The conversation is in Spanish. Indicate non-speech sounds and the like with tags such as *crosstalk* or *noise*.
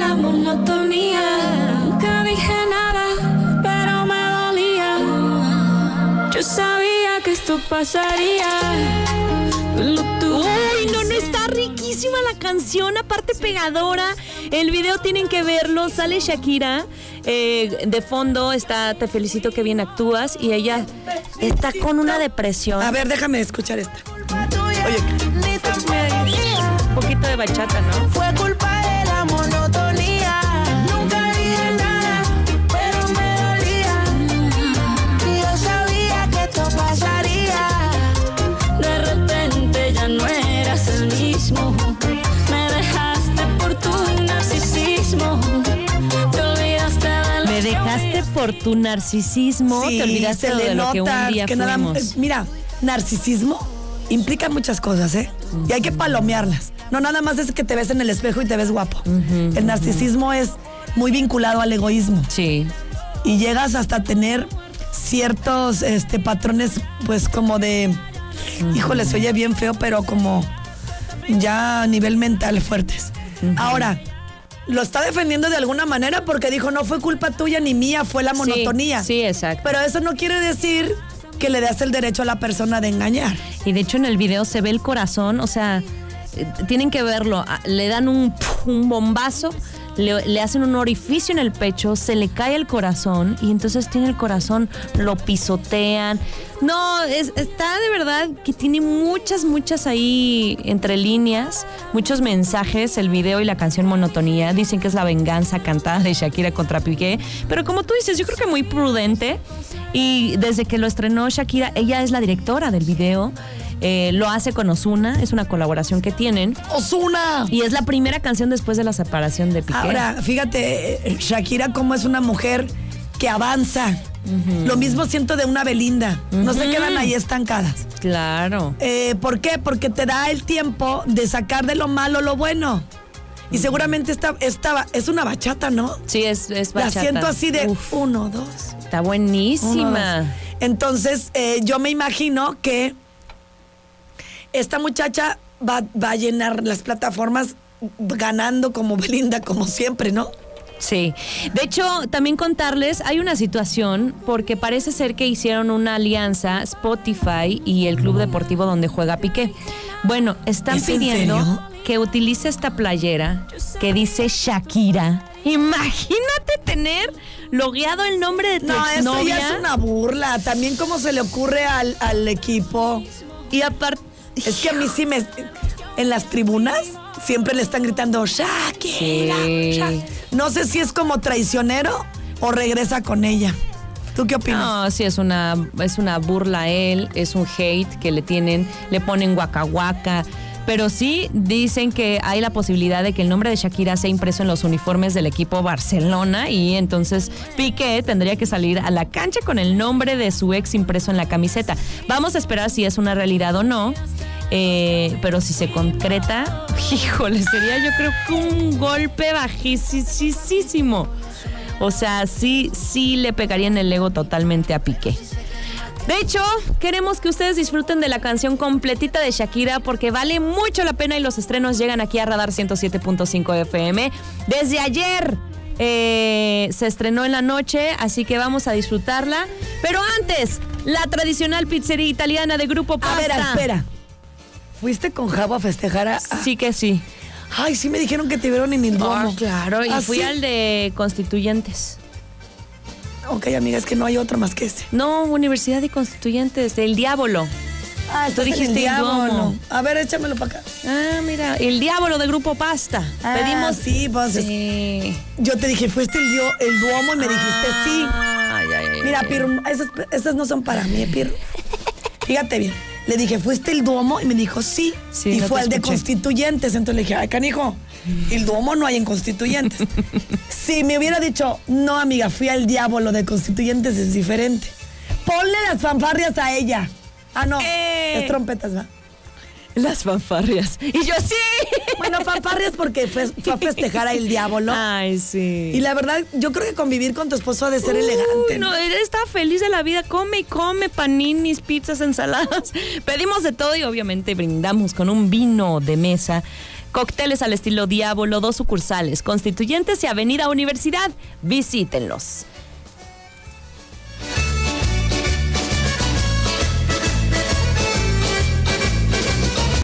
la monotonía. Nunca dije nada, pero me dolía. Yo sabía que esto pasaría. Uy, no, no está riquísima la canción, aparte pegadora. El video tienen que verlo, sale Shakira. eh, de fondo está Te felicito que bien actúas y ella está con una depresión. A ver, déjame escuchar esta. Oye, Un poquito de bachata, ¿no? Fue por tu narcisismo, sí, te olvidaste se le de lo que un día que nada- eh, Mira, narcisismo implica muchas cosas, ¿eh? Y hay que palomearlas. No nada más es que te ves en el espejo y te ves guapo. el narcisismo es muy vinculado al egoísmo. Sí. y llegas hasta tener ciertos este, patrones, pues como de, híjole, se oye bien feo, pero como ya a nivel mental fuertes. Ahora, lo está defendiendo de alguna manera porque dijo, no fue culpa tuya ni mía, fue la monotonía. Sí, sí, exacto. Pero eso no quiere decir que le das el derecho a la persona de engañar. Y de hecho en el video se ve el corazón, o sea, eh, tienen que verlo. Ah, Le dan un, un bombazo, le, hacen un orificio en el pecho, se le cae el corazón y entonces tiene el corazón, lo pisotean. No, es- está de verdad que tiene muchas, muchas ahí entre líneas, muchos mensajes, el video y la canción Monotonía. Dicen que es la venganza cantada de Shakira contra Piqué. Pero como tú dices, yo creo que muy prudente. Y desde que lo estrenó Shakira, ella es la directora del video. Eh, lo hace con Osuna, es una colaboración que tienen. ¡Osuna! Y es la primera canción después de la separación de Piqué. Ahora, fíjate, eh, Shakira como es una mujer que avanza. Lo mismo siento de una Belinda. No se quedan ahí estancadas. Claro. Eh, ¿Por qué? Porque te da el tiempo de sacar de lo malo lo bueno. Y seguramente esta, esta es una bachata, ¿no? Sí, es, es La bachata. siento así de Uf, uno, dos. está uno, buenísima. dos. Entonces, eh, yo me imagino que esta muchacha va, va a llenar las plataformas ganando como *laughs* Belinda, como siempre, ¿no? Sí. De hecho, también contarles, hay una situación porque parece ser que hicieron una alianza Spotify y el club deportivo donde juega Piqué. Bueno, están ¿Es en pidiendo que utilice esta playera que dice Shakira. Imagínate tener logueado el nombre de tu No, eso exnovia. ya es una burla. También cómo se le ocurre al, al equipo. Y aparte, Es que a mí sí me... En las tribunas siempre le están gritando Shakira. Sí. Sha-". No sé si es como traicionero o regresa con ella. ¿Tú qué opinas? No, sí, es una, es una burla a él, es un hate que le tienen, le ponen guaca guaca. Pero sí dicen que hay la posibilidad de que el nombre de Shakira sea impreso en los uniformes del equipo Barcelona y entonces Piqué tendría que salir a la cancha con el nombre de su ex impreso en la camiseta. Vamos a esperar si es una realidad o no. Eh, pero si se concreta, *laughs* híjole, sería yo creo que un golpe bajísimo. O sea, sí, sí le pegaría en el ego totalmente a Piqué. De hecho, queremos que ustedes disfruten de la canción completita de Shakira porque vale mucho la pena y los estrenos llegan aquí a Radar 107.5 FM. Desde ayer eh, se estrenó en la noche, así que vamos a disfrutarla. Pero antes, la tradicional pizzería italiana de Grupo A Pasta. ver, espera. ¿Fuiste con Javo a festejar a.? Sí que sí. Ay, sí me dijeron que te vieron en el Duomo. Ah, claro, y ¿Ah, fui sí? al de Constituyentes. Ok, amiga, es que no hay otro más que ese. No, Universidad de Constituyentes, el Diablo. Ah, Tú dijiste el Duomo. A ver, échamelo para acá. Ah, mira, el Diablo de Grupo Pasta. Ah, Pedimos. sí, pues, es- Sí. Yo te dije, fuiste el, dio- el Duomo y me dijiste sí. Ay, ay, ay, Mira. Pirro, esas, esas no son para mí, Pirro. Fíjate bien. Le dije, ¿fuiste el Duomo? Y me dijo, sí. Sí, y no fue el de. Constituyentes. Entonces le dije, ay, canijo, el Duomo no hay en Constituyentes. *laughs* si me hubiera dicho, no, amiga, fui al diablo de Constituyentes, es diferente. Ponle las fanfarrias a ella. Ah, no, Eh. es trompetas, ¿va? Las fanfarrias. Y yo sí. Bueno, fanfarrias porque fue, *laughs* fue a festejar a el diablo. Ay, sí. Y la verdad, yo creo que convivir con tu esposo ha de ser elegante. No, él está feliz de la vida, come y come paninis, pizzas, ensaladas. *laughs* Pedimos de todo y obviamente brindamos con un vino de mesa Cócteles al estilo Diablo, dos sucursales, Constituyentes y Avenida Universidad. Visítenlos.